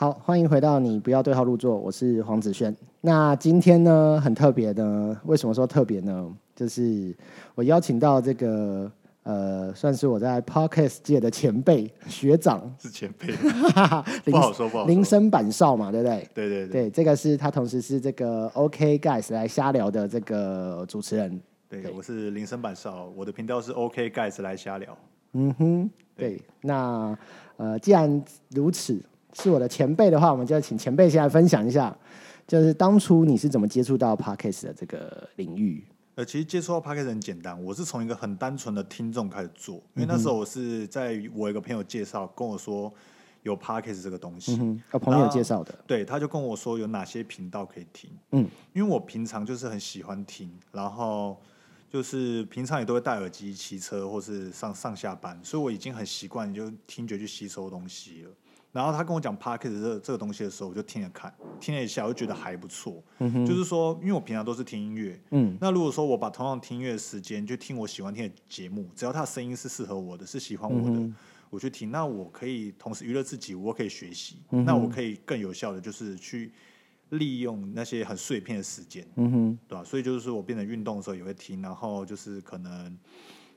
好，欢迎回到你不要对号入座，我是黄子轩。那今天呢，很特别呢，为什么说特别呢？就是我邀请到这个呃，算是我在 podcast 界的前辈学长，是前辈，林 不好说不好说林森板少嘛，对不对？对对对对，这个是他，同时是这个 OK Guys 来瞎聊的这个主持人。对对我是林森板少，我的频道是 OK Guys 来瞎聊。嗯哼，对。那呃，既然如此，是我的前辈的话，我们就要请前辈先来分享一下，就是当初你是怎么接触到 podcast 的这个领域？呃，其实接触到 Podcast 很简单，我是从一个很单纯的听众开始做，因为那时候我是在我一个朋友介绍跟我说有 Podcast 这个东西，嗯哼，呃，朋友介绍的。对，他就跟我说有哪些频道可以听，嗯，因为我平常就是很喜欢听，然后就是平常也都会戴耳机骑车或是上上下班，所以我已经很习惯就听觉去吸收东西了。然后他跟我讲 podcast 这这个东西的时候，我就听了看，听了一下，我就觉得还不错。就是说，因为我平常都是听音乐，嗯，那如果说我把同样听音乐的时间就听我喜欢听的节目，只要他的声音是适合我的，是喜欢我的，我去听，那我可以同时娱乐自己，我可以学习，那我可以更有效的就是去利用那些很碎片的时间，嗯哼，对吧？所以就是说我变成运动的时候也会听，然后就是可能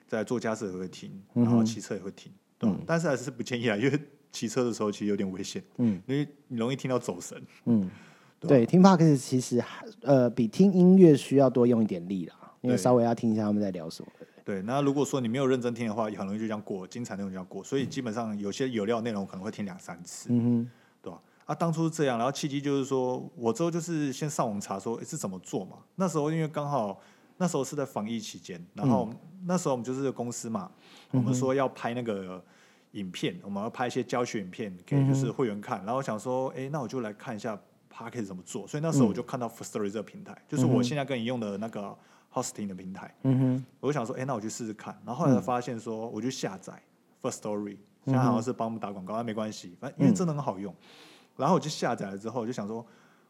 在做家事也会听，然后骑车也会听，对吧？但是还是不建议啊，因为骑车的时候其实有点危险，嗯，因为你容易听到走神，嗯，对对，听 podcast 其实还呃比听音乐需要多用一点力啦，因为稍微要听一下他们在聊什么。对，那如果说你没有认真听的话，也很容易就这样过，精彩内容就这样过，所以基本上有些有料的内容可能会听两三次，嗯对吧？啊，当初是这样，然后契机就是说，我之后就是先上网查说诶是怎么做嘛。那时候因为刚好那时候是在防疫期间，然后那时候我们就是公司嘛，我们说要拍那个影片，我们要拍一些教学影片给就是会员看，然后我想说，哎，那我就来看一下 p a c k e 怎么做。所以那时候我就看到 First Story 这个平台，就是我现在跟你用的那个 hosting 的平台。嗯哼，我就想说，哎、那我去试试看。然后后来才发现说，我就下载 First Story，现在好像是帮我们打广告，但没关系，反正因为真的很好用。然后我就下载了之后，我就想说，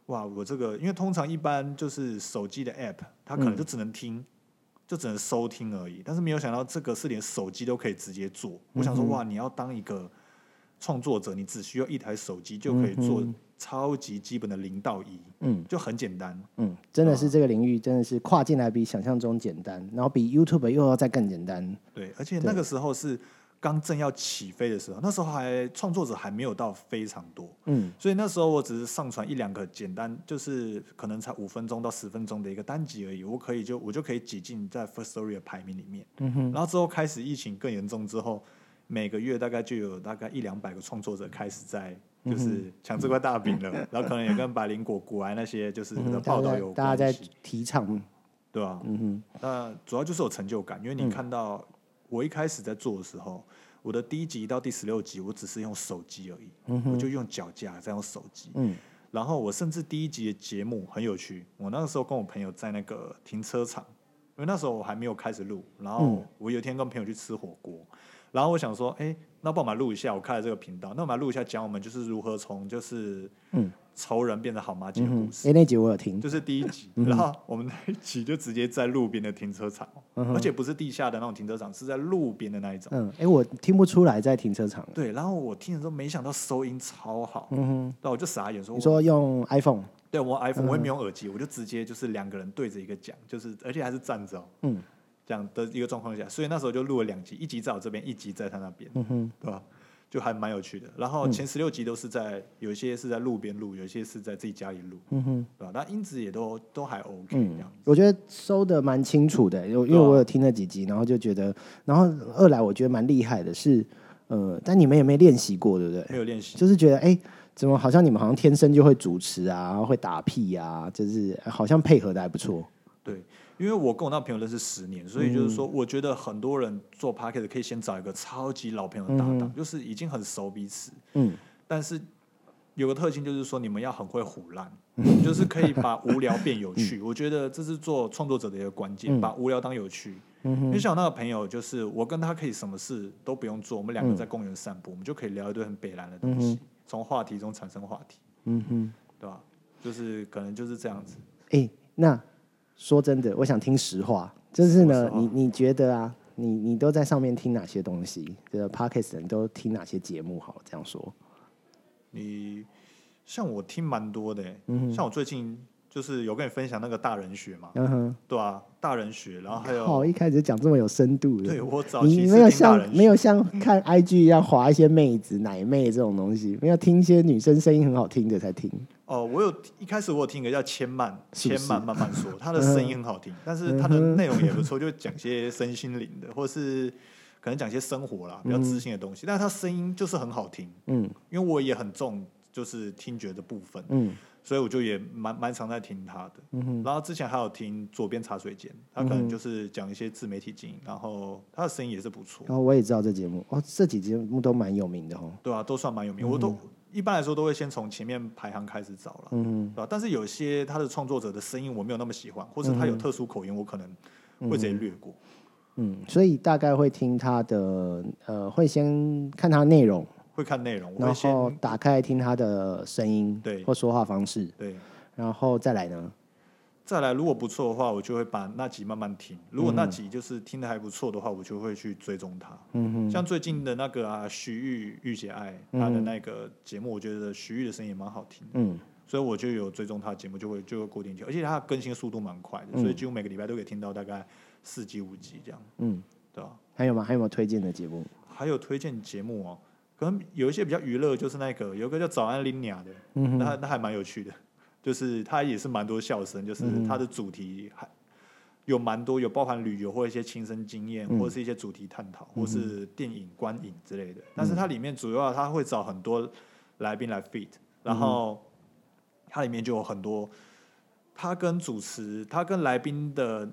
哇，我这个因为通常一般就是手机的 App，它可能就只能听，就只能收听而已。但是没有想到这个是连手机都可以直接做。我想说，哇，你要当一个创作者，你只需要一台手机就可以做超级基本的零到一，嗯就很简单。嗯，真的是这个领域真的是跨进来比想象中简单，然后比 YouTube 又要再更简单。对，而且那个时候是刚正要起飞的时候，那时候还创作者还没有到非常多，嗯。所以那时候我只是上传一两个简单，就是可能才五分钟到十分钟的一个单集而已，我可以就我就可以挤进在 First Story 的排名里面。嗯哼，然后之后开始疫情更严重之后，每个月大概就有大概一两百个创作者开始在。就是抢这块大饼了，然后可能也跟百灵果、古玩那些就是报道有大家在，提倡，对吧、嗯哼，那主要就是有成就感，因为你看到我一开始在做的时候，我的第一集到第十六集，我只是用手机而已，我就用脚架在用手机。嗯。然后我甚至第一集的节目很有趣，我那个时候跟我朋友在那个停车场，因为那时候我还没有开始录，然后我有一天跟朋友去吃火锅，然后我想说，哎，那帮我们录一下，我开了这个频道，那我们录一下，讲我们就是如何从就是嗯仇人变成好妈鸡的故事。哎，那集我有听，就是第一集，然后我们那一集就直接在路边的停车场，而且不是地下的那种停车场，是在路边的那一种。嗯，哎，我听不出来在停车场。对，然后我听的时候，没想到收音超好，嗯哼，那我就傻眼说，你说用 iPhone，对我 iPhone 我也没有耳机，我就直接就是两个人对着一个讲，就是而且还是站着哦，嗯这样的一个状况下，所以那时候就录了两集，一集在我这边，一集在他那边，嗯哼，对吧？就还蛮有趣的。然后前十六集都是在，有一些是在路边录，有一些是在自己家里录，嗯哼。对吧？那音质也都都还 OK 这嗯样。，我觉得收的蛮清楚的，因为因为我有听了几集，然后就觉得，然后二来我觉得蛮厉害的是，呃，但你们也没练习过，对不对？没有练习，就是觉得，哎、怎么好像你们好像天生就会主持啊，会打屁啊，就是好像配合的还不错。对，因为我跟我那朋友认识十年，所以就是说，我觉得很多人做 p a c k e t 可以先找一个超级老朋友的搭档，就是已经很熟彼此，嗯。但是有个特性就是说，你们要很会唬烂，就是可以把无聊变有趣。我觉得这是做创作者的一个关键，把无聊当有趣。因为像我那个朋友，就是我跟他可以什么事都不用做，我们两个在公园散步，我们就可以聊一堆很北蓝的东西，从话题中产生话题，嗯哼，对吧？就是可能就是这样子。哎、那说真的，我想听实话，就是呢你你觉得啊，你你都在上面听哪些东西？这个 podcast 你都听哪些节目？好，这样说。你像我听蛮多的、欸，像我最近就是有跟你分享那个大人学嘛，嗯哼，对啊，大人学，然后还有哦，一开始讲这么有深度的，对我早你期是没有像没有像看 IG 一样划一些妹子、奶妹这种东西，没有听一些女生声音很好听的才听。哦，我有一开始我有听一个叫千曼，千曼慢慢说，她的声音很好听，但是她的内容也不错，就讲些身心灵的，或是可能讲些生活啦，比较知性的东西，但是他声音就是很好听，嗯。因为我也很重就是听觉的部分，嗯所以我就也蛮蛮常在听他的。嗯哼然后之前还有听左边茶水间，他可能就是讲一些自媒体经营，然后他的声音也是不错，然后我也知道这节目，哦，这几节目都蛮有名的哦。对啊，都算蛮有名。我都一般来说都会先从前面排行开始找了，嗯对吧、但是有些他的创作者的声音我没有那么喜欢，或者他有特殊口音，我可能会直接略过。嗯，所以大概会听他的，呃，会先看他内容，会看内容，然后打开听他的声音，对。或说话方式，对。然后再来呢，再来，如果不错的话，我就会把那集慢慢听。如果那集就是听的还不错的话，我就会去追踪他。嗯哼，像最近的那个啊，徐玉玉姐爱他的那个节目，我觉得徐玉的声音也蛮好听的，嗯。所以我就有追踪他的节目，就会就会固定听，而且他更新速度蛮快的，所以几乎每个礼拜都可以听到大概四集五集这样，嗯，对吧、还有吗？还有没有推荐的节目？还有推荐节目哦，可能有一些比较娱乐，就是那个有一个叫早安林鸟的，嗯那那还蛮有趣的，就是它也是蛮多笑声，就是嗯它的主题还有蛮多有包含旅游或一些亲身经验，嗯。或是一些主题探讨，或是电影观影之类的。但是它里面主要它会找很多来宾来 fit，然后它里面就有很多他跟主持他跟来宾的。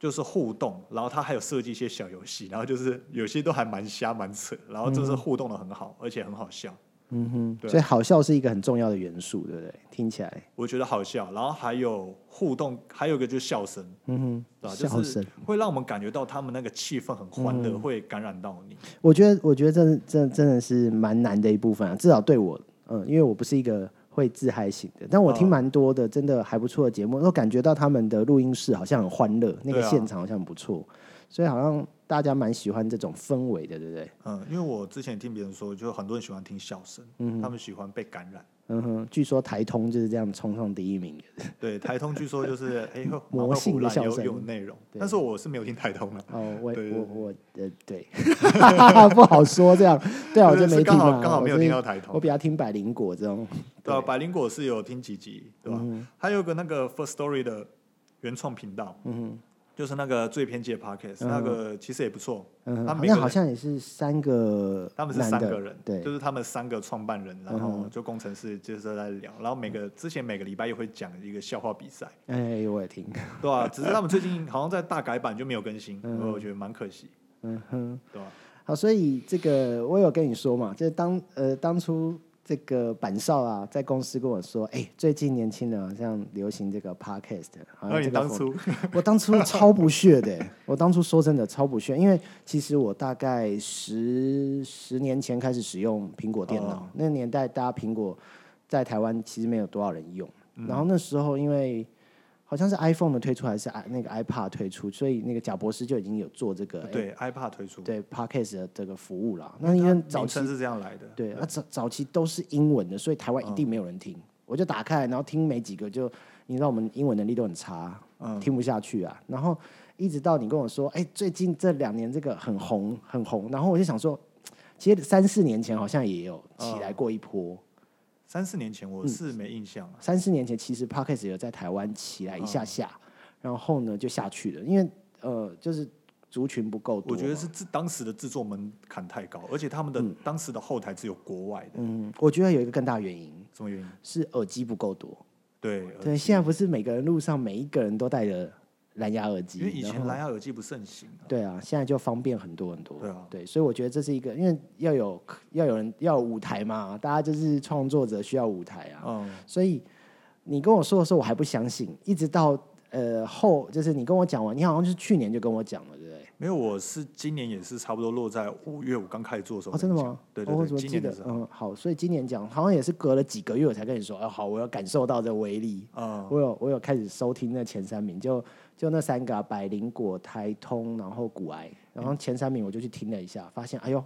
就是互动，然后他还有设计一些小游戏，然后就是有些都还蛮瞎蛮扯，然后就是互动的很好，而且很好笑。嗯哼，对所以好笑是一个很重要的元素，对不对？听起来，我觉得好笑，然后还有互动，还有一个就是笑声，嗯对吧？哼，就是笑声。会让我们感觉到他们那个气氛很欢乐，会感染到你。我觉得，我觉得这这真的是蛮难的一部分啊，至少对我，嗯，因为我不是一个会自嗨型的，但我听哦蛮多的，真的还不错的节目，都感觉到他们的录音室好像很欢乐，那个现场好像很不错，所以好像大家蛮喜欢这种氛围的，对不对？嗯，因为我之前听别人说，就很多人喜欢听笑声，嗯他们喜欢被感染。嗯哼，据说台通就是这样冲上第一名的。对，台通据说就是 哎，会魔性的笑声有内容，但是我是没有听台通的。哦，我我我呃对，不好说这样，对啊，我就没听是刚好啊，刚好没有听到台通我比较听百灵果这种，对啊，百灵果是有听几集，对吧？嗯还有个那个 First Story 的原创频道，嗯就是那个最偏激的 Podcast，、那个其实也不错。嗯，他们好像也是三个，他们是三个人，对，就是他们三个创办人，然后嗯就工程师就是在聊，然后每个之前每个礼拜又会讲一个笑话比赛，哎，我也听，对啊、只是他们最近好像在大改版就没有更新，我觉得蛮可惜，嗯哼。对吧、好，所以这个我有跟你说嘛，就是当呃当初这个板少啊，在公司跟我说，哎、最近年轻人好像流行这个 podcast，你像这个风当初。我当初超不屑的、我当初说真的超不屑，因为其实我大概十十年前开始使用苹果电脑，哦。那个年代大家苹果在台湾其实没有多少人用，嗯。然后那时候因为好像是 iPhone 的推出还是 i 那个 iPad 推出，所以那个贾博士就已经有做这个哎对 iPad 推出，对 Podcast 的这个服务啦。那因为早期是这样来的，对，那早早期都是英文的，所以台湾一定没有人听。我就打开来，然后听没几个就，你知道我们英文能力都很差，嗯听不下去啊。然后一直到你跟我说，哎、最近这两年这个很红很红，然后我就想说，其实三四年前好像也有起来过一波。三四年前我是没印象啊，三四年前其实 Podcast 有在台湾起来一嗯下下，然后呢就下去了，因为呃就是族群不够多。我觉得是制当时的制作门槛太高，而且他们的、当时的后台只有国外的，嗯，我觉得有一个更大原因什么原因？是耳机不够多。对，对，现在不是每个人路上每一个人都戴着蓝牙耳机，因为以前蓝牙耳机不盛行、啊，对啊，现在就方便很多很多。对啊对，所以我觉得这是一个，因为要有要有人要有舞台嘛，大家就是创作者需要舞台啊，嗯，所以你跟我说的时候我还不相信，一直到呃后就是你跟我讲完，你好像就是去年就跟我讲了，对不对？没有，我是今年也是差不多落在五月我刚开始做的时候哦，真的吗？对对对，怎么记得今年的时？候，嗯，好，所以今年讲好像也是隔了几个月我才跟你说，哦，好，我要感受到这威力。嗯，我有我有开始收听那前三名，就就那三个、啊、百灵果、台通，然后古癌，然后前三名我就去听了一下，发现哎呦，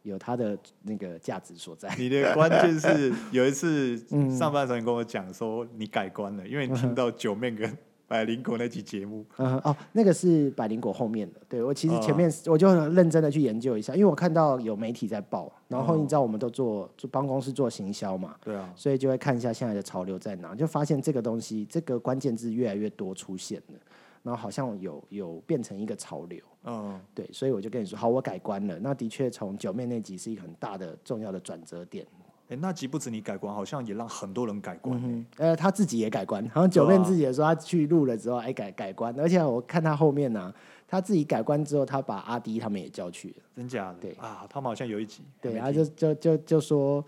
有它的那个价值所在。你的关键是 有一次嗯上半场，你跟我讲说你改观了，因为你听到九面跟百灵果那期节目。嗯哦，那个是百灵果后面的。对我其实前哦面我就很认真的去研究一下，因为我看到有媒体在报，然后哦你知道我们都做就帮公司做行销嘛，对啊，所以就会看一下现在的潮流在哪，就发现这个东西这个关键字越来越多出现了，然后好像有有变成一个潮流。嗯，对，所以我就跟你说，好，我改观了。那的确，从九妹那集是一个很大的重要的转折点。哎、那集不止你改观，好像也让很多人改观、欸。嗯，呃，他自己也改观，好像九妹自己也说他去录了之后，哎，改改观。而且我看他后面呢、他自己改观之后，他把阿迪他们也叫去了。真假的？对啊，他们好像有一集。对，还然后就就就就说，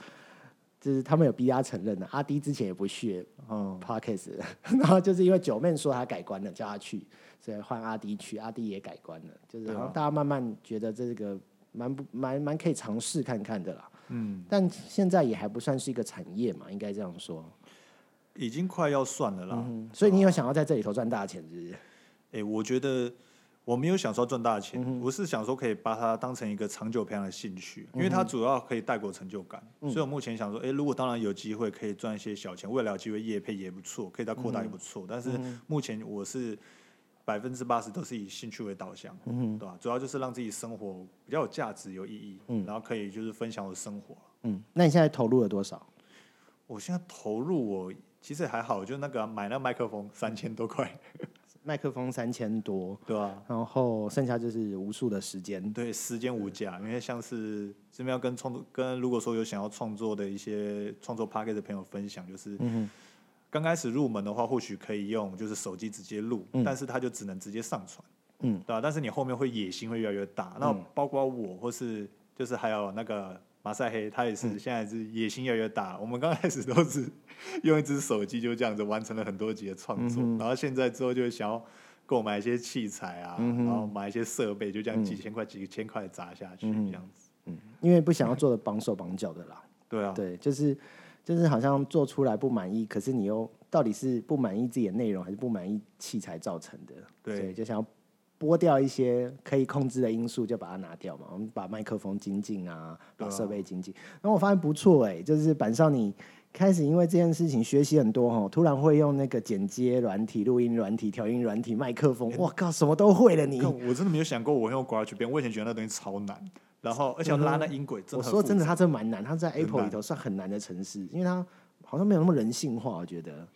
就是他们有逼他承认的。阿迪之前也不屑嗯，podcast，然后就是因为九妹说他改观了，叫他去，所以换阿迪去，阿迪也改观了。就是对啊好像大家慢慢觉得这个蛮不蛮蛮可以尝试看看的啦。嗯，但现在也还不算是一个产业嘛，应该这样说。已经快要算了啦。嗯，所以你有想要在这里头赚大钱，是不是？哎、我觉得我没有想说赚大嗯钱，我是想说可以把它当成一个长久培养的兴趣，因为嗯它主要可以带给我成就感。所以我目前想说，哎、如果当然有机会可以赚一些小钱，未来有机会业配也不错，可以再扩大也不错。但是目前我是百分之八十都是以兴趣为导向，对吧？主要就是让自己生活比较有价值、有意义，然后可以就是分享我的生活。嗯，那你现在投入了多少？我现在投入我其实还好，就那个买那麦克风三千多块，麦克风三千多，对吧？然后剩下就是无数的时间。对，时间无价，因为像是这边要跟创作，跟如果说有想要创作的一些创作 p a c k e t 的朋友分享，就是嗯刚开始入门的话，或许可以用就是手机直接录，但是它就只能直接上传，嗯，对吧、但是你后面会野心会越来越大，那包括我或是就是还有那个马赛黑，他也嗯是现在是野心越来越大。我们刚开始都是用一只手机就这样子完成了很多集的创作，嗯然后现在之后就想要购买一些器材啊，嗯然后买一些设备，就这样几千块、几千块砸下去，嗯这样子。因为不想要做的绑手绑脚的啦。对啊，对，就是就是好像做出来不满意，可是你又到底是不满意自己的内容，还是不满意器材造成的？对就想要剥掉一些可以控制的因素，就把它拿掉嘛。我们把麦克风精进啊，把设备精进。然后我发现不错哎、就是板上你开始因为这件事情学习很多哦，突然会用那个剪接软体、录音软体、调音软体、麦克风，我靠，什么都会了你。我真的没有想过我会用 GarageBand，我以前觉得那东西超难，然后而且要拉那音轨我说真的，它真蛮难，它在 Apple 里头算很难的城市，因为它好像没有那么人性化，我觉得。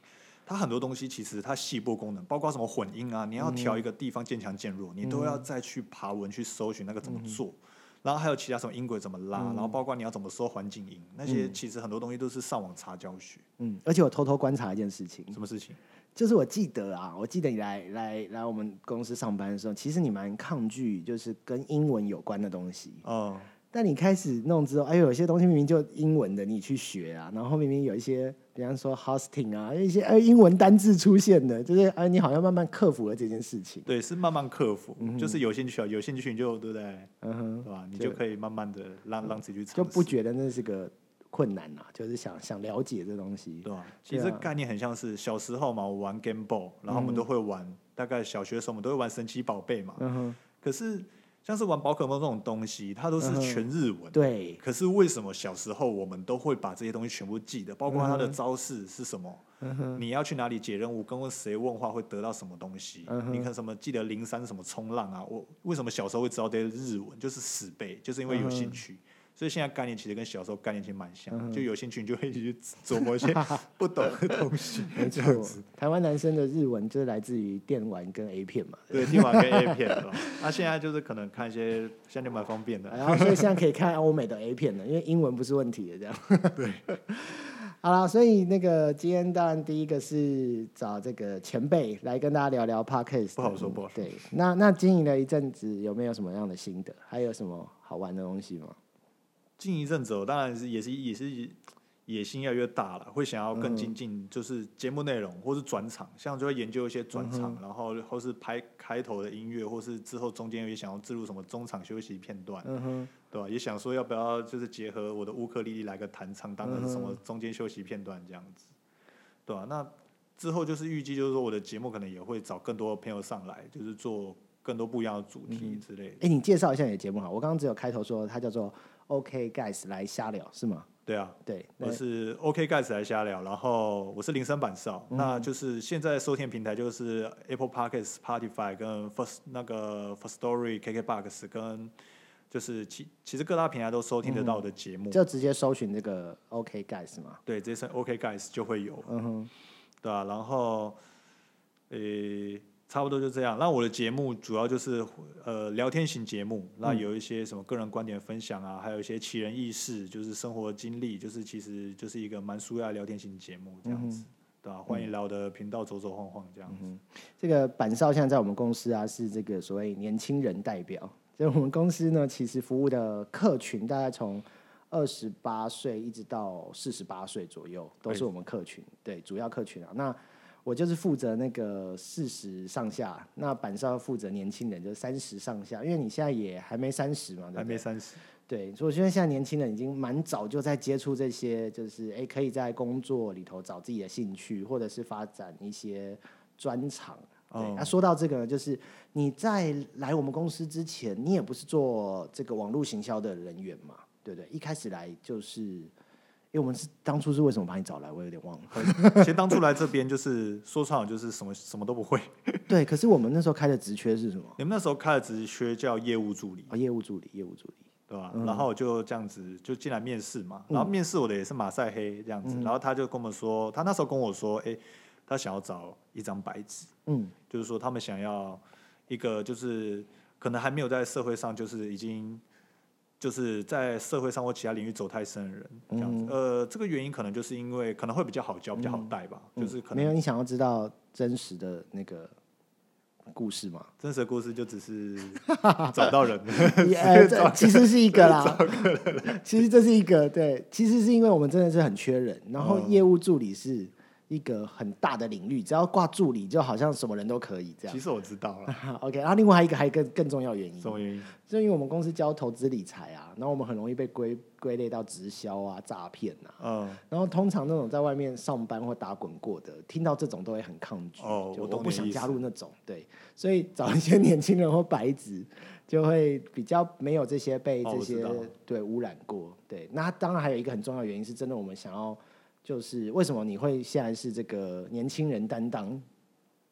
它很多东西其实它细部功能，包括什么混音啊，你要调一个地方渐强渐弱，你都要再去爬文去搜寻那个怎么做。然后还有其他什么音轨怎么拉，然后包括你要怎么收环境音，那些其实很多东西都是上网查教学。嗯，而且我偷偷观察一件事情，什么事情？就是我记得啊，我记得你来来来我们公司上班的时候，其实你蛮抗拒就是跟英文有关的东西。嗯，但你开始弄之后，哎呦，有些东西明明就英文的，你去学啊，然后明明有一些，比方说 hosting 啊，一些哎英文单字出现的，就是哎你好像慢慢克服了这件事情。对，是慢慢克服，就是有兴趣啊，有兴趣你就对不对？嗯哼，对吧？你就就可以慢慢的让让自己去尝试，就不觉得那是个困难啊，就是想想了解这东西。对吧？其实概念很像是小时候嘛，我玩 Game Boy，然后我们都会玩，大概小学的时候我们都会玩神奇宝贝嘛。嗯哼，可是像是玩宝可梦这种东西，它都是全日文。对，可是为什么小时候我们都会把这些东西全部记得，包括它的招式是什么？你要去哪里解任务，跟谁问话会得到什么东西？嗯你看什么记得灵山什么冲浪啊？我为什么小时候会知道这些日文？就是死背，就是因为有嗯兴趣。所以现在概念其实跟小时候概念其实蛮像，就有兴趣你就会去琢磨一些 不懂的东西，没这样错子。，台湾男生的日文就是来自于电玩跟 A 片嘛。对，电玩跟 A 片了。那现在就是可能看一些相对蛮方便的。然后所以现在可以看欧美的 A 片了，因为英文不是问题的这样。对。好了，所以那个今天当然第一个是找这个前辈来跟大家聊聊 Podcast。不好说不好说对，那那经营了一阵子，有没有什么样的心得？还有什么好玩的东西吗？近一阵子我，当然是也是也是野心越来越大了，会想要更精进，就是节目内容或是转场，像就会研究一些转场，然后或是拍开头的音乐，或是之后中间也想要置入什么中场休息片段，对吧？也想说要不要就是结合我的乌克丽丽来个弹唱，当成什么中间休息片段这样子，对吧？那之后就是预计就是说我的节目可能也会找更多朋友上来，就是做更多不一样的主题之类的。哎、你介绍一下你的节目好，我刚刚只有开头说它叫做 OK Guys 来瞎聊是吗？对啊，对，我是 OK Guys 来瞎聊，然后我是林森板少，那就是现在收听平台就是 Apple Podcasts、Spotify 跟 First 那个 First Story、KKBox 跟就是其其实各大平台都收听得到的节目，就直接搜寻这个 OK Guys 嘛。对，直接搜 OK Guys 就会有，嗯哼，对啊，然后呃。差不多就这样。那我的节目主要就是呃聊天型节目，那有一些什么个人观点分享啊，还有一些奇人异事，就是生活经历，就是其实就是一个蛮舒压聊天型节目这样子，对吧？欢迎来我的频道走走晃晃这样子。这个板少现在在我们公司啊，是这个所谓年轻人代表。就我们公司呢，其实服务的客群大概从二十八岁一直到四十八岁左右，都是我们客群，对，主要客群啊。那我就是负责那个四十上下，那板少负责年轻人，就是三十上下。因为你现在也还没三十嘛，还没三十。对，所以我觉得现在年轻人已经蛮早就在接触这些，就是哎，可以在工作里头找自己的兴趣，或者是发展一些专长。对，那说到这个呢，就是你在来我们公司之前，你也不是做这个网络行销的人员嘛，对不对？一开始来就是。因为我们是当初是为什么把你找来，我有点忘了。其实当初来这边就是说穿了就是什么什么都不会。对，可是我们那时候开的职缺是什么？你们那时候开的职缺叫业务助理啊，业务助理，业务助理，对吧？然后就这样子就进来面试嘛。然后面试我的也是马赛黑这样子，然后他就跟我们说，他那时候跟我说，哎，他想要找一张白纸，嗯，就是说他们想要一个就是可能还没有在社会上就是已经。就是在社会上或其他领域走太深的人，这样子。呃，这个原因可能就是因为可能会比较好教，比较好带吧。就是可能没有你想要知道真实的那个故事嘛？真实的故事就只是 找 到人，其实是一个啦。其实这是一个对，其实是因为我们真的是很缺人，然后业务助理是。一个很大的领域，只要挂助理，就好像什么人都可以这样。其实我知道了。OK，然后另外一个还有一个更重要原因。什么原因？就因为我们公司教投资理财啊，然后我们很容易被归归类到直销啊、诈骗啊。嗯。然后通常那种在外面上班或打滚过的，听到这种都会很抗拒。哦，我都不想加入那种。对，所以找一些年轻人或白纸，就会比较没有这些被这些对污染过。对，那当然还有一个很重要原因，是真的我们想要。就是为什么你会现在是这个年轻人担当？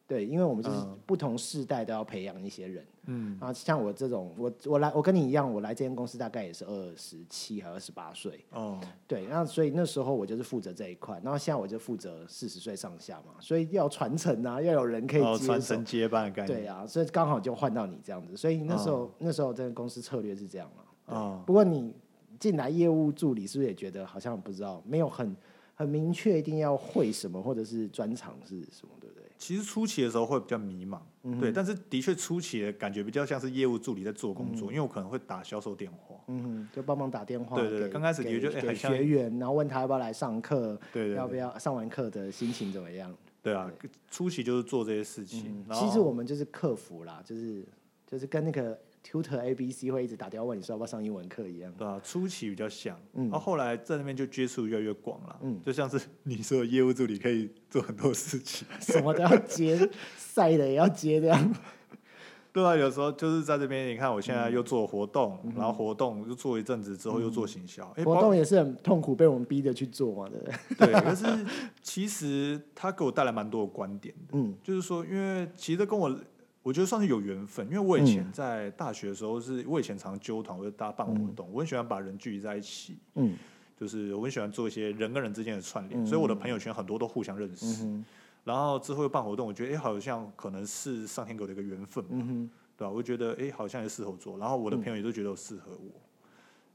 对，因为我们就是不同世代都要培养一些人。嗯，啊，像我这种，我我来，我跟你一样，我来这间公司大概也是二十七还二十八岁。哦，对，那所以那时候我就是负责这一块，然后现在我就负责四十岁上下嘛，所以要传承啊，要有人可以传承接班的概念。对啊，所以刚好就换到你这样子，所以那时候那时候这个公司策略是这样嘛。啊，不过你进来业务助理是不是也觉得好像不知道，没有很。很明确，一定要会什么，或者是专长是什么，对不对？其实初期的时候会比较迷茫，对，但是的确初期的感觉比较像是业务助理在做工作，因为我可能会打销售电话，嗯，就帮忙打电话，对对，刚开始的确就很像学员，然后问他要不要来上课，对，要不要上完课的心情怎么样？对啊，初期就是做这些事情。其实我们就是客服啦，就是就是跟那个。Tutor A B C 会一直打电话问你说要不要上英文课一样，对啊，初期比较像，然后后来在那边就接触越来越广了，嗯，就像是你说业务助理可以做很多事情，什么都要接，晒的也要接这样。对啊，有时候就是在这边，你看我现在又做活动，然后活动又做一阵子之后又做行销，活动也是很痛苦，被我们逼着去做嘛，对不对？对，可是其实他给我带来蛮多的观点的，嗯，就是说，因为其实跟我。我觉得算是有缘分，因为我以前在大学的时候，是我以前常纠团或者大家办活动，我很喜欢把人聚集在一起，嗯，就是我很喜欢做一些人跟人之间的串联，所以我的朋友圈很多都互相认识。然后之后又办活动，我觉得哎，好像可能是上天给我的一个缘分，嗯对吧？我觉得哎，好像也适合做，然后我的朋友也都觉得适合我，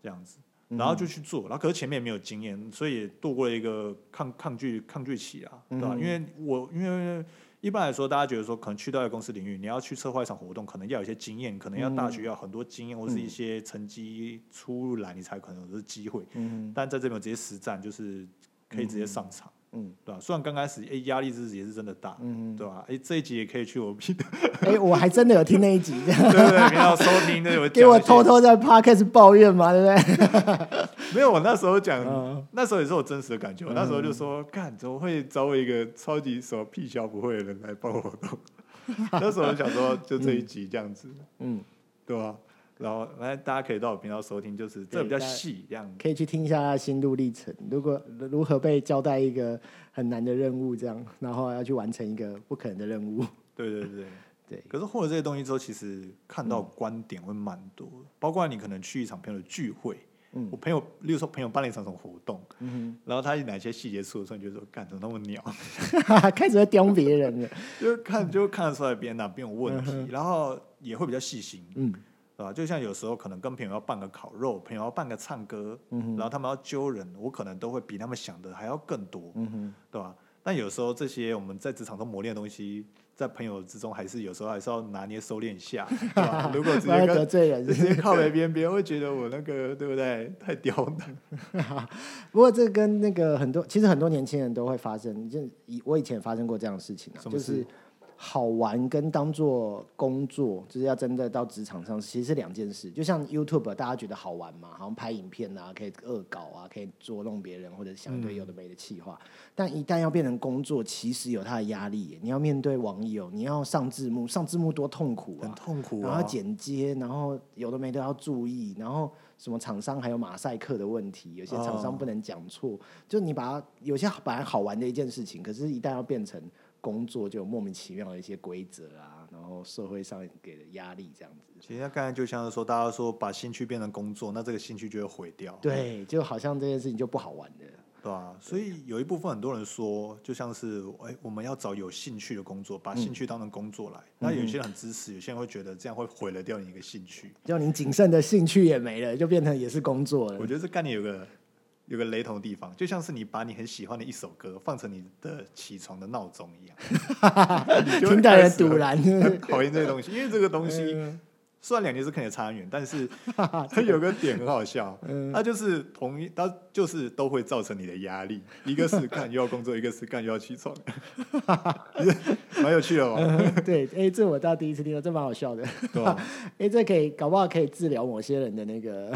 这样子，然后就去做，然后可是前面也没有经验，所以也度过了一个抗抗拒抗拒期啊，对吧？因为我因为。一般来说，大家觉得说，可能去到一个公司领域，你要去策划一场活动，可能要有一些经验，可能要大学要很多经验，或是一些成绩出来，你才可能有机会。嗯，但在这边直接实战，就是可以直接上场。嗯，对吧？虽然刚开始，哎，压力是也是真的大，嗯，对吧？哎，这一集也可以去我 哎，我还真的有听那一集，对对，你要收听，对，给我偷偷在 podcast 抱怨嘛，对不对？没有，我那时候讲，那时候也是我真实的感觉，我那时候就说，干，怎么会找我一个超级什么屁小不会的人来帮我弄？那时候想说，就这一集这样子，嗯，对吧？然后来大家可以到我频道收听，就是这比较细这样。可以去听一下他心路历程，如果如何被交代一个很难的任务，这样，然后要去完成一个不可能的任务。对对对 对。可是获得这些东西之后，其实看到观点会蛮多，包括你可能去一场朋友的聚会。嗯我朋友，例如说朋友办了一场什么活动，嗯然后他哪些细节处的时候，你就说干怎么那么鸟，开始在刁别人了，就看就看得出来别人哪边有问题，然后也会比较细心，嗯，对吧？就像有时候可能跟朋友要办个烤肉，朋友要办个唱歌，然后他们要揪人，我可能都会比他们想的还要更多，对吧？但有时候这些我们在职场中磨练的东西。在朋友之中，还是有时候还是要拿捏收敛一下。如果直接 得罪人，直接靠北边，别人会觉得我那个对不对？太刁难。不过这跟那个很多，其实很多年轻人都会发生。就以我以前发生过这样的事情啊，就是。好玩跟当做工作，就是要真的到职场上，其实是两件事。就像 YouTube，大家觉得好玩嘛，好像拍影片啊，可以恶搞啊，可以捉弄别人，或者相对有的没的气话。但一旦要变成工作，其实有它的压力。你要面对网友，你要上字幕，上字幕多痛苦啊！很痛苦。然后剪接，然后有的没的要注意，然后什么厂商还有马赛克的问题，有些厂商不能讲错。就你把它有些本来好玩的一件事情，可是一旦要变成。工作就有莫名其妙的一些规则啊，然后社会上给的压力这样子。其实刚才就像是说，大家说把兴趣变成工作，那这个兴趣就会毁掉。对，就好像这件事情就不好玩的，对吧？所以有一部分很多人说，就像是哎，我们要找有兴趣的工作，把兴趣当成工作来。那有些人很支持，有些人会觉得这样会毁了掉你一个兴趣，就你谨慎的兴趣也没了，就变成也是工作了。我觉得这概念有个。有个雷同的地方，就像是你把你很喜欢的一首歌放成你的起床的闹钟一样，听到人堵然，讨厌这个东西。因为这个东西虽然两件事看起来差很远，但是 它有个点很好笑，它就是同一，它就是都会造成你的压力。一个是干又要工作，一个是干又要起床，蛮有趣的哦。对，哎，这我倒第一次听到，这蛮好笑的。哎，这可以搞不好可以治疗某些人的那个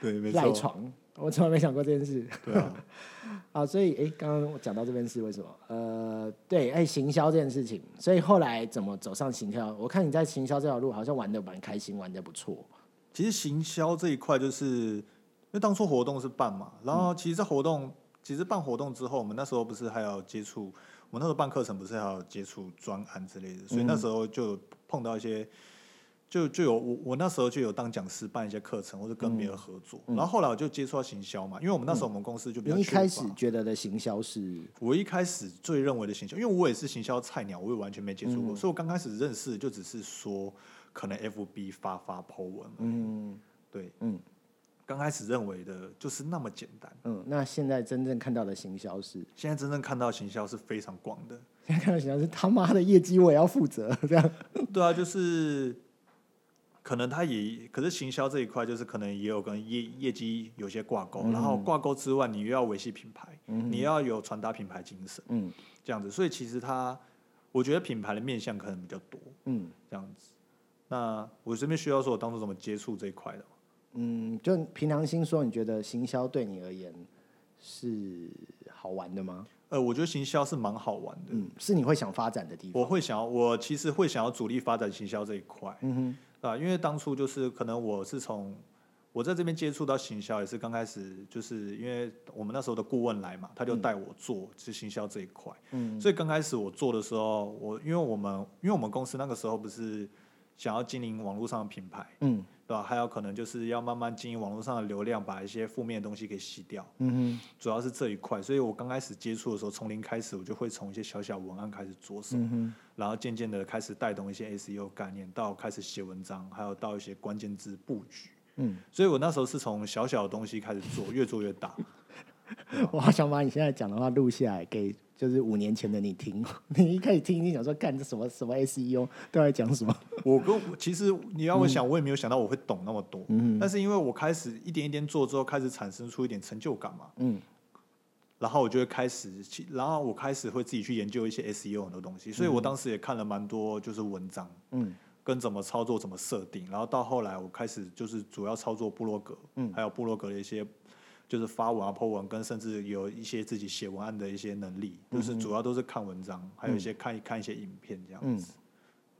对赖床。我从来没想过这件事。对啊，啊，所以哎，刚刚我讲到这边是为什么？呃，对，哎，行销这件事情，所以后来怎么走上行销？我看你在行销这条路好像玩的蛮开心，玩的不错。其实行销这一块，就是因为当初活动是办嘛，然后其实这活动，其实办活动之后，我们那时候不是还要接触，我那时候办课程不是还要接触专案之类的，所以那时候就碰到一些。就就有我我那时候就有当讲师办一些课程或者跟别人合作，然后后来我就接触到行销嘛，因为我们那时候我们公司就比较。一开始觉得的行销是？我一开始最认为的行销，因为我也是行销菜鸟，我也完全没接触过，所以我刚开始认识就只是说可能 FB 发发 po 文，嗯，对，嗯，刚开始认为的就是那么简单，嗯，那现在真正看到的行销是？现在真正看到行销是非常广的，现在看到行销是他妈的业绩我也要负责，这样？对啊，就是。可能他也，可是行销这一块就是可能也有跟业业绩有些挂钩，然后挂钩之外，你又要维系品牌，你要有传达品牌精神，嗯，这样子，所以其实他，我觉得品牌的面向可能比较多，嗯，这样子。那我这边需要说，我当初怎么接触这一块的？嗯，就凭良心说，你觉得行销对你而言是好玩的吗？呃，我觉得行销是蛮好玩的，嗯，是你会想发展的地方。我会想要，我其实会想要主力发展行销这一块，嗯哼。啊，因为当初就是可能我是从我在这边接触到行销，也是刚开始，就是因为我们那时候的顾问来嘛，他就带我做是行销这一块。嗯，所以刚开始我做的时候，我因为我们因为我们公司那个时候不是想要经营网络上的品牌，嗯，对吧？还有可能就是要慢慢经营网络上的流量，把一些负面的东西给洗掉。嗯哼，主要是这一块，所以我刚开始接触的时候，从零开始，我就会从一些小小文案开始着手。然后渐渐的开始带动一些 SEO 概念，到开始写文章，还有到一些关键字布局。嗯，所以我那时候是从小小的东西开始做，越做越大。我好想把你现在讲的话录下来，给就是五年前的你听。你一开始听，你想说干这什么什么 SEO 都在讲什么？我跟其实你要我想，我也没有想到我会懂那么多。嗯，但是因为我开始一点一点做之后，开始产生出一点成就感嘛。嗯。然后我就会开始，然后我开始会自己去研究一些 SEO 很多东西，所以我当时也看了蛮多就是文章，嗯，跟怎么操作、怎么设定。然后到后来，我开始就是主要操作部落格，嗯，还有部落格的一些就是发文啊、po 文，跟甚至有一些自己写文案的一些能力，就是主要都是看文章，还有一些看看一些影片这样子，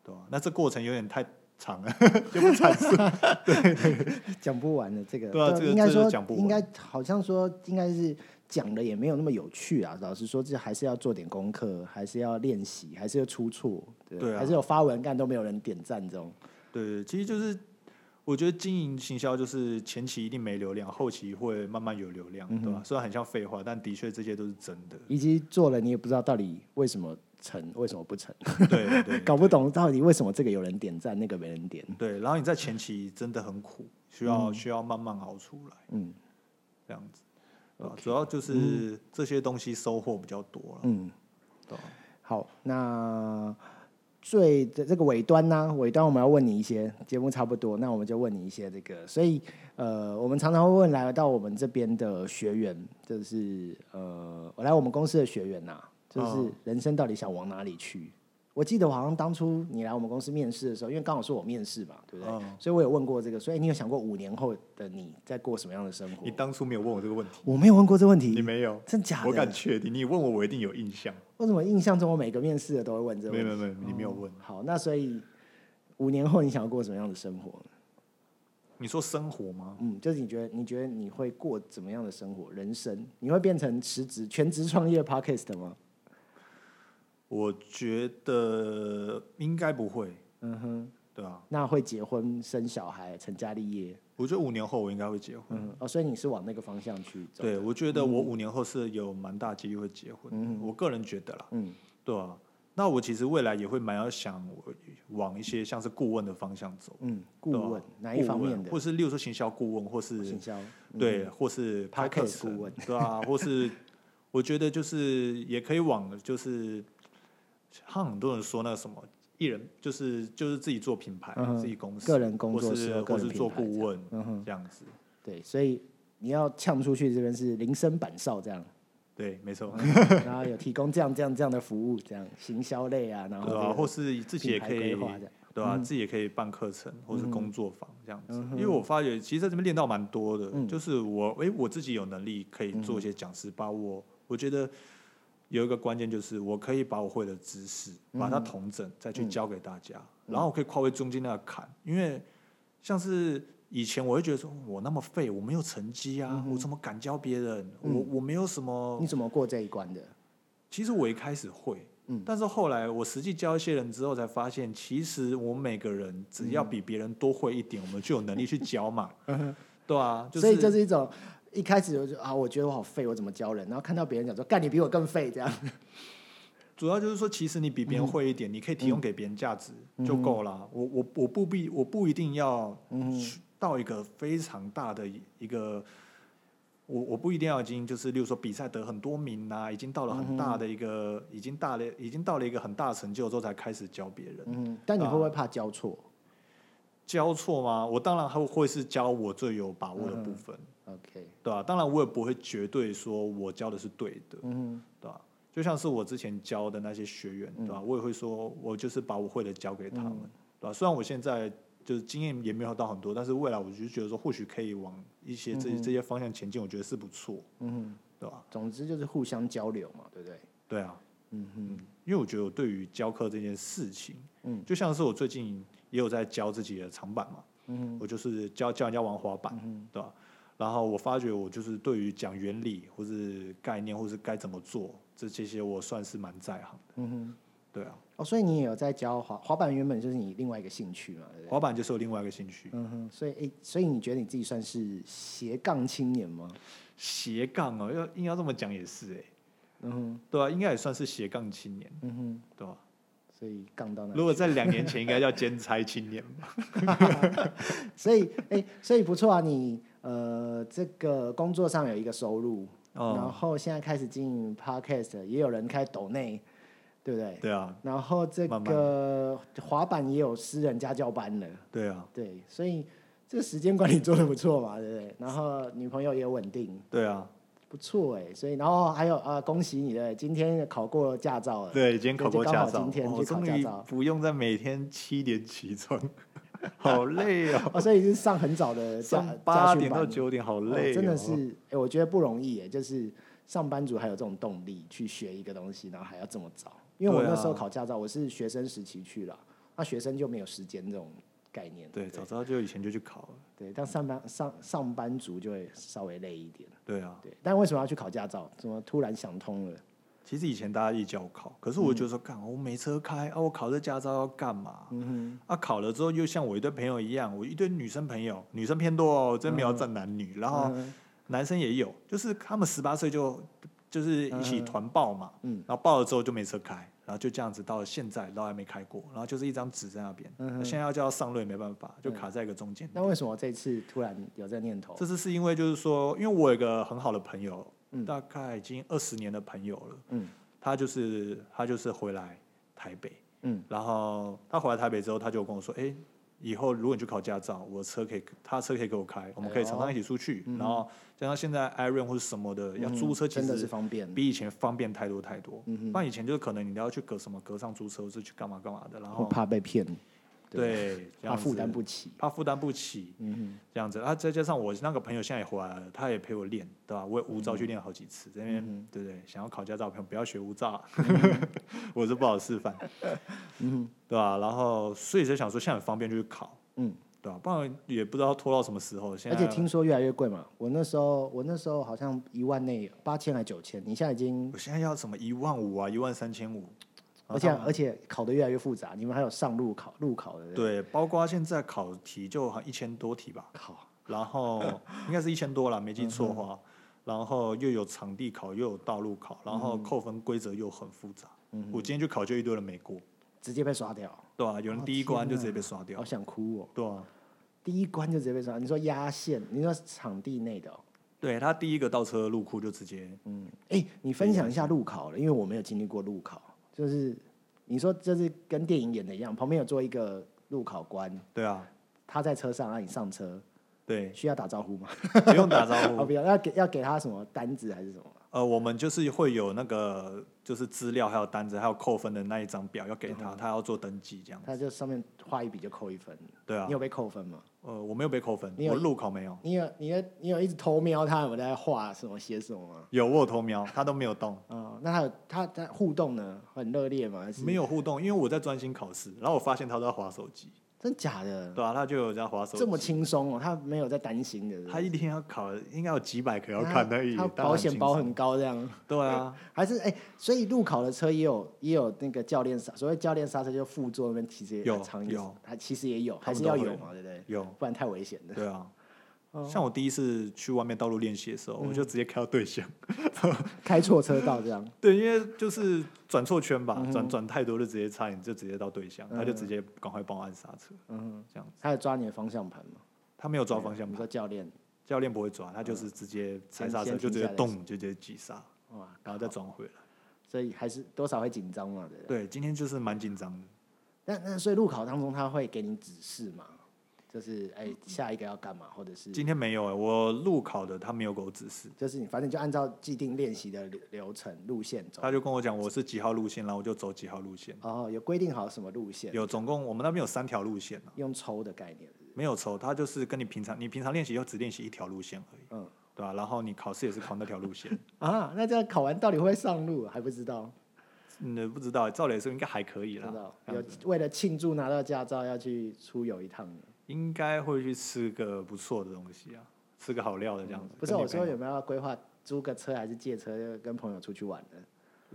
对吧？那这过程有点太长了，就不阐述。讲不完的这个，对啊这个这个应该说讲不完应该好像说应该是讲的也没有那么有趣啊。老实说，这还是要做点功课，还是要练习，还是要出错，对对啊还是有发文干都没有人点赞这种。对，其实就是我觉得经营行销就是前期一定没流量，后期会慢慢有流量，对吧？虽然很像废话，但的确这些都是真的。以及做了你也不知道到底为什么成，为什么不成，对 对搞不懂到底为什么这个有人点赞，那个没人点。对，然后你在前期真的很苦，需要、需要慢慢熬出来，嗯这样子。主要就是这些东西收获比较多了，嗯，好，那最的这个尾端呢，尾端我们要问你一些，节目差不多，那我们就问你一些这个，所以呃，我们常常会问来到我们这边的学员，就是呃，我来我们公司的学员呐、就是哦人生到底想往哪里去？我记得我好像当初你来我们公司面试的时候，因为刚好是我面试嘛，对不对？嗯所以我有问过这个，所以你有想过五年后的你在过什么样的生活你？当初没有问我这个问题，我没有问过这个问题你，没有，真假的？我敢确定，你问我我一定有印象。为什么印象中我每个面试的都会问这个问题？没有没有，你没有问。好，那所以五年后你想要过什么样的生活？你说生活吗？嗯，就是你觉得你觉得你会过怎么样的生活？人生你会变成辞职全职创业 podcast 吗？我觉得应该不会，嗯哼，对啊。那会结婚生小孩成家立业？我觉得五年后我应该会结婚。嗯，哦，所以你是往那个方向去走？对，，我觉得我五年后是有蛮大几率会结婚。嗯我个人觉得啦，嗯对啊。那我其实未来也会蛮要想往一些像是顾问的方向走，嗯，顾问哪一方面的？或是例如说行销顾问，或是行销？嗯对，或是开 Podcast 课程顾问，对啊，或是我觉得就是也可以往就是，像很多人说那个什么艺人，就是就是自己做品牌，嗯自己公司，个人工或作室或是做顾问嗯哼，这样子，对，所以你要呛出去这边是铃声板哨这样，对，没错，然后有提供这样这样这样的服务，这样行销类啊，然后对啊，或是自己也可以。对啊，自己也可以办课程或是工作坊这样子，嗯因为我发觉其实在这边练到蛮多的，嗯。就是我哎、我自己有能力可以做一些讲师，把我我觉得有一个关键就是我可以把我会的知识把它统整再去教给大家，然后我可以跨越中间那个坎，因为像是。以前我会觉得说，我那么废，我没有成绩啊，我怎么敢教别人？我我没有什么你怎么过这一关的？其实我一开始会，嗯但是后来我实际教一些人之后，才发现，其实我们每个人只要比别人多会一点，我们就有能力去教嘛。对啊，就是、所以就是一种一开始我就啊，我觉得我好废，我怎么教人？然后看到别人讲说，干你比我更废，这样。主要就是说，其实你比别人会一点，你可以提供给别人价值就够了。我我我不必我不一定要到一个非常大的一个。我我不一定要已经就是，例如说比赛得很多名啊，已经到了很大的一个，已经大了，已经到了一个很大的成就之后，才开始教别人。嗯，但你会不会怕教错教错吗？我当然还会是教我最有把握的部分，？OK，对吧、当然我也不会绝对说我教的是对的，嗯对吧、就像是我之前教的那些学员，对吧、我也会说，我就是把我会的教给他们，对吧、虽然我现在就是经验也没有到很多，但是未来我就觉得说，或许可以往一些这、这些方向前进，我觉得是不错，嗯，对吧、总之就是互相交流嘛，对不对？对啊，嗯哼，因为我觉得我对于教课这件事情，嗯，就像是我最近也有在教自己的长板嘛，嗯我就是教教人家玩滑板，对吧？然后我发觉我就是对于讲原理或是概念或是该怎么做，这这些我算是蛮在行的，嗯哼，对啊。哦，所以你也有在教滑滑板，原本就是你另外一个兴趣嘛，对不对？滑板就是我另外一个兴趣，嗯哼，所以诶，所以你觉得你自己算是斜杠青年吗？斜杠哦，要硬要这么讲也是哎，嗯哼，对啊，应该也算是斜杠青年，嗯哼，对吧？所以杠到那如果在两年前，应该叫兼差青年吧？所以，哎、所以不错啊，你呃，这个工作上有一个收入，然哦，后现在开始经营 podcast，也有人开抖内，对不对？对啊，然后这慢个滑板也有私人家教班了，对啊，对，所以这个时间管理做的不错嘛，对不对？然后女朋友也稳定，对啊，不错哎，所以然后还有啊、恭喜你的，今天考过驾照了，对，今天考过驾照，今天哦去考驾照。不用再每天七点起床，好累哦。哦，所以是上很早的上八点到九点，好累、哦，真的是，哎、我觉得不容易耶，就是上班族还有这种动力去学一个东西，然后还要这么早。因为我那时候考驾照，我是学生时期去了，那学生就没有时间这种概念。对，早知道就以前就去考了。对，但上班上上班族就会稍微累一点。对啊，对，但为什么要去考驾照？怎么突然想通了？其实以前大家一叫我考，可是我就说，干、我没车开啊，我考这驾照要干嘛？嗯啊，考了之后又像我一堆朋友一样，我一堆女生朋友，女生偏多哦，真没有占男女，然后嗯男生也有，就是他们十八岁就就是一起团报嘛，嗯。然后报了之后就没车开，然后就这样子到了现在都还没开过，然后就是一张纸在那边，现在要叫上路也没办法，就卡在一个中间。那为什么这次突然有这个念头？这次是因为就是说，因为我有一个很好的朋友，嗯。大概已经二十年的朋友了，嗯。他就是他就是回来台北，嗯。然后他回来台北之后，他就跟我说，哎、以后如果你去考驾照，我的车可以，他的车可以给我开，我们可以常常一起出去。然后加上现在 Iron 或者什么的，要租车其实真的是方便。比以前方便太多太多。嗯哼。不然以前就是可能你都要去隔什么隔上租车，或是去干嘛干嘛的，然我后怕被骗，对，怕负担不起。怕负担不起，嗯这样子。啊，再加上我那个朋友现在也回来了，他也陪我练，对吧？我也无照去练好几次，这边、嗯对不对？想要考驾照的朋友不要学无照，我是不好示范，嗯对吧？然后所以就想说，现在很方便就去考，嗯，对吧？不然也不知道拖到什么时候。现在而且听说越来越贵嘛。我那时候我那时候好像一万内八千还九千，你现在已经，我现在要什么一万五啊，一万三千五，而且而且考的越来越复杂。你们还有上路考路考的，对，包括现在考题就好像一千多题吧，考。然后应该是一千多了，没记错的嗯话。然后又有场地考，又有道路考，然后扣分规则又很复杂。嗯我今天去考就一堆人没过，直接被刷掉，对啊，有人哦第一关就直接被刷掉。好，想哭哦。对啊，第一关就直接被刷，你说压线，你说场地内的、哦，对他第一个倒车入库就直接，嗯，哎、你分享一下路考了，因为我没有经历过路考，就是你说这是跟电影演的一样，旁边有做一个路考官，对啊，他在车上让你上车，对，需要打招呼吗？不用打招 哦，呼不，要，要给要给他什么单子还是什么？呃，我们就是会有那个就是资料，还有单子，还有扣分的那一张表要给嗯他，他要做登记这样。他就上面画一笔就扣一分，对啊你，有被扣分吗？呃，我没有被扣分，你有我路考没有，你有你有你有一直偷瞄他有没有在画什么写什么吗？有我有偷瞄，他都没有动，嗯，那他有他他互动呢？很热烈吗？还是没有互动，因为我在专心考试，然后我发现他都在划手机，真假的？对啊，他就有在划手机，这么轻松哦，他没有在担心的。他一天要考应该有几百科要他看而已，他当然保险包很高，这样对啊，还是哎、所以路考的车也有也有那个教练刹，所谓教练刹车就副座那边其实也有常有，还其实也有，还是要有嘛，对不对？有，不然太危险的。对啊。哦。像我第一次去外面道路练习的时候，我就直接开到对向，开错车道这样，对，因为就是转错圈嗯吧，转转太多就直接差点就直接到对向，他就直接赶快帮我按刹车，嗯，这样子。他有抓你的方向盘吗？他没有抓方向你盘，说教练，教练不会抓，他就是直接踩刹车就直接动就直接急刹，哇，然后再转回来。所以还是多少会紧张嘛，对不对？对，今天就是蛮紧张的。那那所以路考当中他会给你指示嘛？就是哎、下一个要干嘛，或者是今天没有哎、我路考的他没有给我指示，就是你反正就按照既定练习的流流程路线走。他就跟我讲我是几号路线，然后我就走几号路线。哦，有规定好什么路线，有总共我们那边有三条路线啊用抽的概念是是没有抽，他就是跟你平常你平常练习就只练习一条路线而已，嗯对吧、然后你考试也是考那条路线。啊，那这样考完到底会不会上路还不知道，嗯，不知道，照理说应该还可以啦不知道。有为了庆祝拿到驾照要去出游一趟的。应该会去吃个不错的东西啊，吃个好料的这样子。不是我说有没有要规划租个车还是借车就跟朋友出去玩的？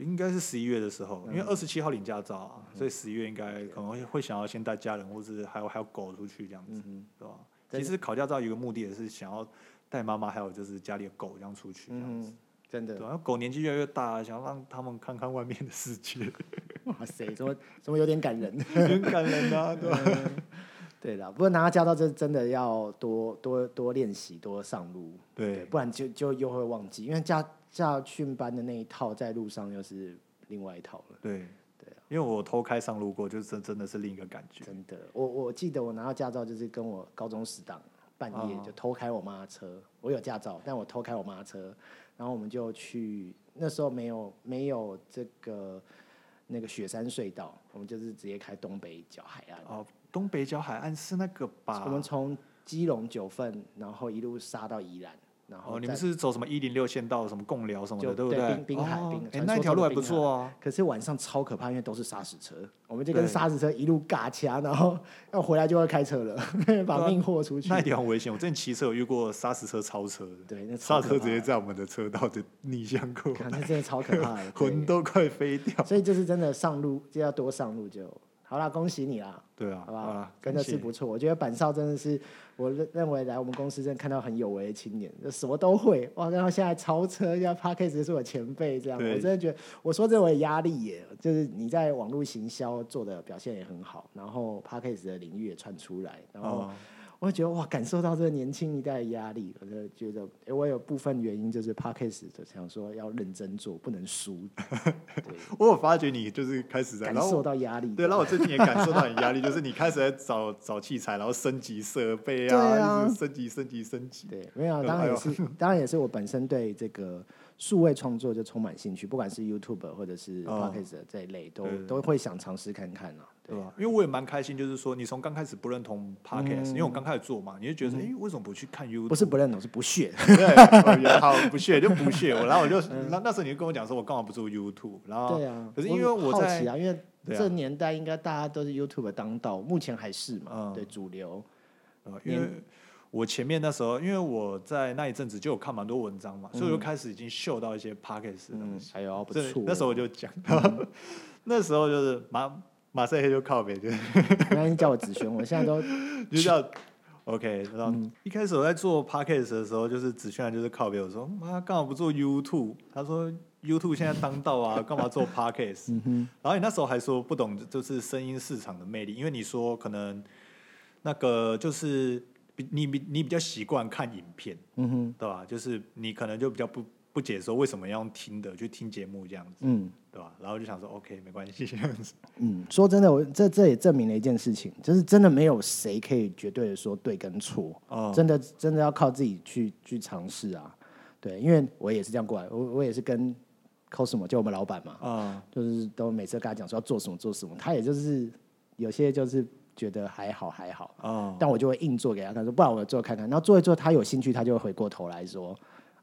应该是十一月的时候，嗯因为二十七号领驾照啊，所以十一月应该可能会会想要先带家人或者还有还有狗出去这样子，嗯对吧？其实考驾照有一个目的也是想要带妈妈还有就是家里的狗这样出去这样子，嗯，真的对，啊，狗年纪越来越大，想要让他们看看外面的世界，哇塞，怎么怎么有点感人？很感人啊，对吧？对的，不过拿到驾照这真的要多多多练习，多上路，对。不然就就又会忘记，因为驾驾训班的那一套在路上又是另外一套了。对。对啊，因为我偷开上路过，就真真的是另一个感觉。真的，我我记得我拿到驾照就是跟我高中死党半夜哦就偷开我妈的车，我有驾照，但我偷开我妈的车，然后我们就去那时候没有没有这个那个雪山隧道，我们就是直接开东北角海岸，哦，东北角海岸是那个吧？我们从基隆九份，然后一路杀到宜兰，然后你们是走什么一零六线道，什么共寮什么就的，对不对对？滨滨海滨传那一条路还不错啊。可是晚上超可怕，因为都是砂石车，我们就跟对砂石车一路尬掐，然后要回来就会开车了，把命豁出去。那一条很危险，我之前骑车有遇过砂石车超车的，对，那刹车直接在我们的车道的逆向过那 真的超可怕的，魂都快飞掉。所以就是真的上路就要多上路就好啦，恭喜你啦，对啊，好不好好啦？真的是不错，我觉得板少真的是我认认为来我们公司真的看到很有为的青年，就什么都会哇，然后现在超车，要 p a r k a s 是我前辈这样，我真的觉得我说这我有压力耶，就是你在网络行销做的表现也很好，然后 p a r k a s 的领域也串出来，然后。哦，我会觉得哇，感受到这个年轻一代的压力，我就觉得，诶我有部分原因就是 p a r k a s 的想说要认真做，不能输，对，我有发觉你就是开始在，感受到压力。对，然后我最近也感受到你压力，就是你开始在找找器材，然后升级设备对啊升级升级升级。对，没有，对当然也哎是，当然也是我本身对这个数位创作就充满兴趣，不管是 YouTube 或者是 p 哦 a r k a s 这一类，都都会想尝试看看啊。对吧？因为我也蛮开心，就是说你从刚开始不认同 podcast，、因为我刚开始做嘛，你就觉得说，哎、为什么不去看 YouTube？不是不认同，是不屑。好不屑就不屑我，然后我就 那那时候你就跟我讲说，我干嘛不做 YouTube？然后对啊，可是因为我在好奇啊，因为这年代应该大家都是 YouTube 当道，目前还是嘛，嗯对主流。呃，因为我前面那时候，因为我在那一阵子就有看蛮多文章嘛，所以我就开始已经嗅到一些 podcast 的东嗯西。，哎呦不这错。那时候我就讲，那时候就是马马赛黑就靠北，就是那你叫我子轩，我现在都 就叫 OK。然后嗯一开始我在做 podcast 的时候，就是子轩就是靠北，我说妈干嘛不做 YouTube？他说 YouTube 现在当道啊，干嘛做 podcast？、然后你那时候还说不懂，就是声音市场的魅力，因为你说可能那个就是比你比你比较习惯看影片，嗯哼对吧？就是你可能就比较不不解说为什么要用听的去听节目这样子，嗯。对吧？然后就想说 OK 没关系这样子，嗯，说真的，我这这也证明了一件事情，就是真的没有谁可以绝对的说对跟错，哦真的真的要靠自己去去尝试啊。对，因为我也是这样过来，我我也是跟 Cosmo 就我们老板嘛，啊、就是都每次跟他讲说要做什么做什么，他也就是有些就是觉得还好还好，哦，但我就会硬做给他看，说不然我做看看，然后做一做他有兴趣，他就会回过头来说。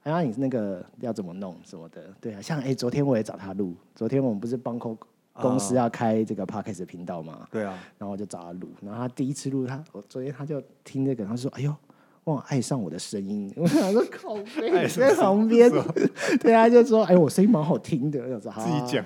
哎呀，你那个要怎么弄什么的，对啊，像哎、昨天我也找他录，昨天我们不是帮公公司要开这个 podcast 的频道嘛，对啊，然后我就找他录，然后他第一次录他，我昨天他就听这个，他说：“哎呦，哇，爱上我的声音。”我想说靠背，你爱上在旁边，对啊，就说：“哎，我声音蛮好听的。”我说：“好自己讲，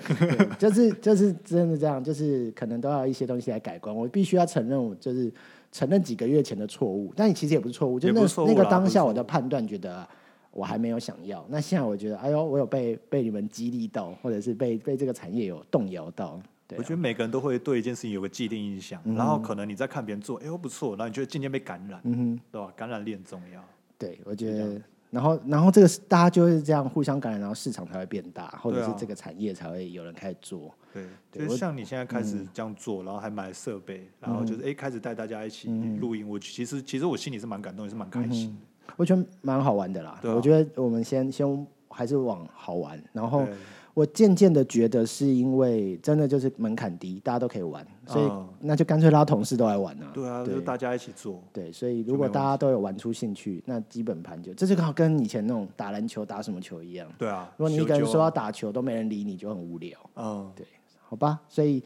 就是就是真的这样，就是可能都要一些东西来改观。我必须要承认，我就是承认几个月前的错误，但其实也不是错误，就那那个当下我的判断觉得。我还没有想要，那现在我觉得，哎呦，我有被被你们激励到，或者是被被这个产业有动摇到。对啊、我觉得每个人都会对一件事情有个既定印象，然后可能你在看别人做，哎呦不错，然后你就会渐渐被感染，嗯哼。对吧？感染力很重要。对，我觉得，然后，然后这个大家就是这样互相感染，然后市场才会变大，或者是这个产业才会有人开始做。对，对就是像你现在开始这样做，然后还买设备，然后就是哎开始带大家一起录音，我其实其实我心里是蛮感动，也是蛮开心的。我觉得蛮好玩的啦。对啊我觉得我们先先还是往好玩，然后对我渐渐的觉得是因为真的就是门槛低，大家都可以玩，所以嗯那就干脆拉同事都来玩啊。对啊，就是大家一起做。对，所以如果大家都有玩出兴趣，那基本盘就这就刚好跟以前那种打篮球、打什么球一样。对啊，如果你一个人说要打球都没人理你，就很无聊。啊，嗯，好吧，所以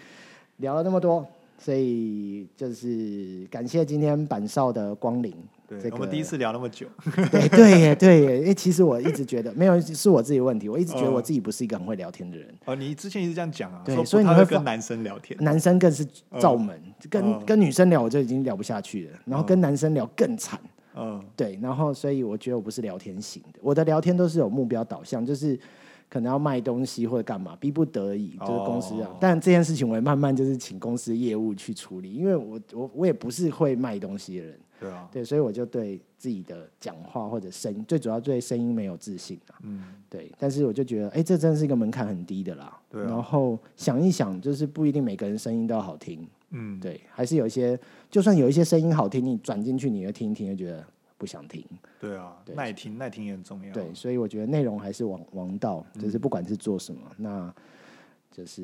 聊了那么多，所以就是感谢今天板少的光临。对，这个我们第一次聊那么久，对对耶对耶，因为其实我一直觉得没有是我自己的问题，我一直觉得嗯我自己不是一个很会聊天的人，哦，你之前一直这样讲啊，对所以你会跟男生聊天，男生更是罩门，跟嗯跟女生聊我就已经聊不下去了，然后跟男生聊更惨。嗯，对，然后所以我觉得我不是聊天型的，我的聊天都是有目标导向，就是可能要卖东西或者干嘛，逼不得已就是公司啊。哦但这件事情我也慢慢就是请公司业务去处理，因为我我我也不是会卖东西的人，对啊，对，所以我就对自己的讲话或者声音，最主要对声音没有自信啊。嗯，对，但是我就觉得，哎、这真的是一个门槛很低的啦。对啊然后想一想，就是不一定每个人声音都好听，嗯，对，还是有一些，就算有一些声音好听，你转进去，你会听一听，就觉得不想听。对啊，对耐听耐听也很重要，对，所以我觉得内容还是王王道，嗯就是不管是做什么，那就是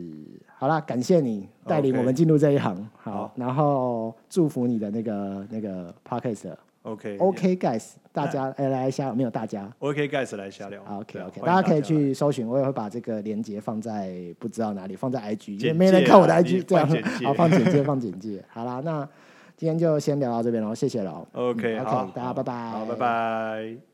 好啦，感谢你带领我们进入这一行。好好然后祝福你的那个那个 podcast OK OK guys，大家哎来下没有大家 OK guys 来瞎聊。OK OK，大家可以去搜寻，我也会把这个链接放在不知道哪里，放在 IG，因为简没人看我的 IG，这样好放简介 放简介。好啦，那今天就先聊到这边喽，谢谢喽。OK，OK，大家拜拜，好，拜。拜。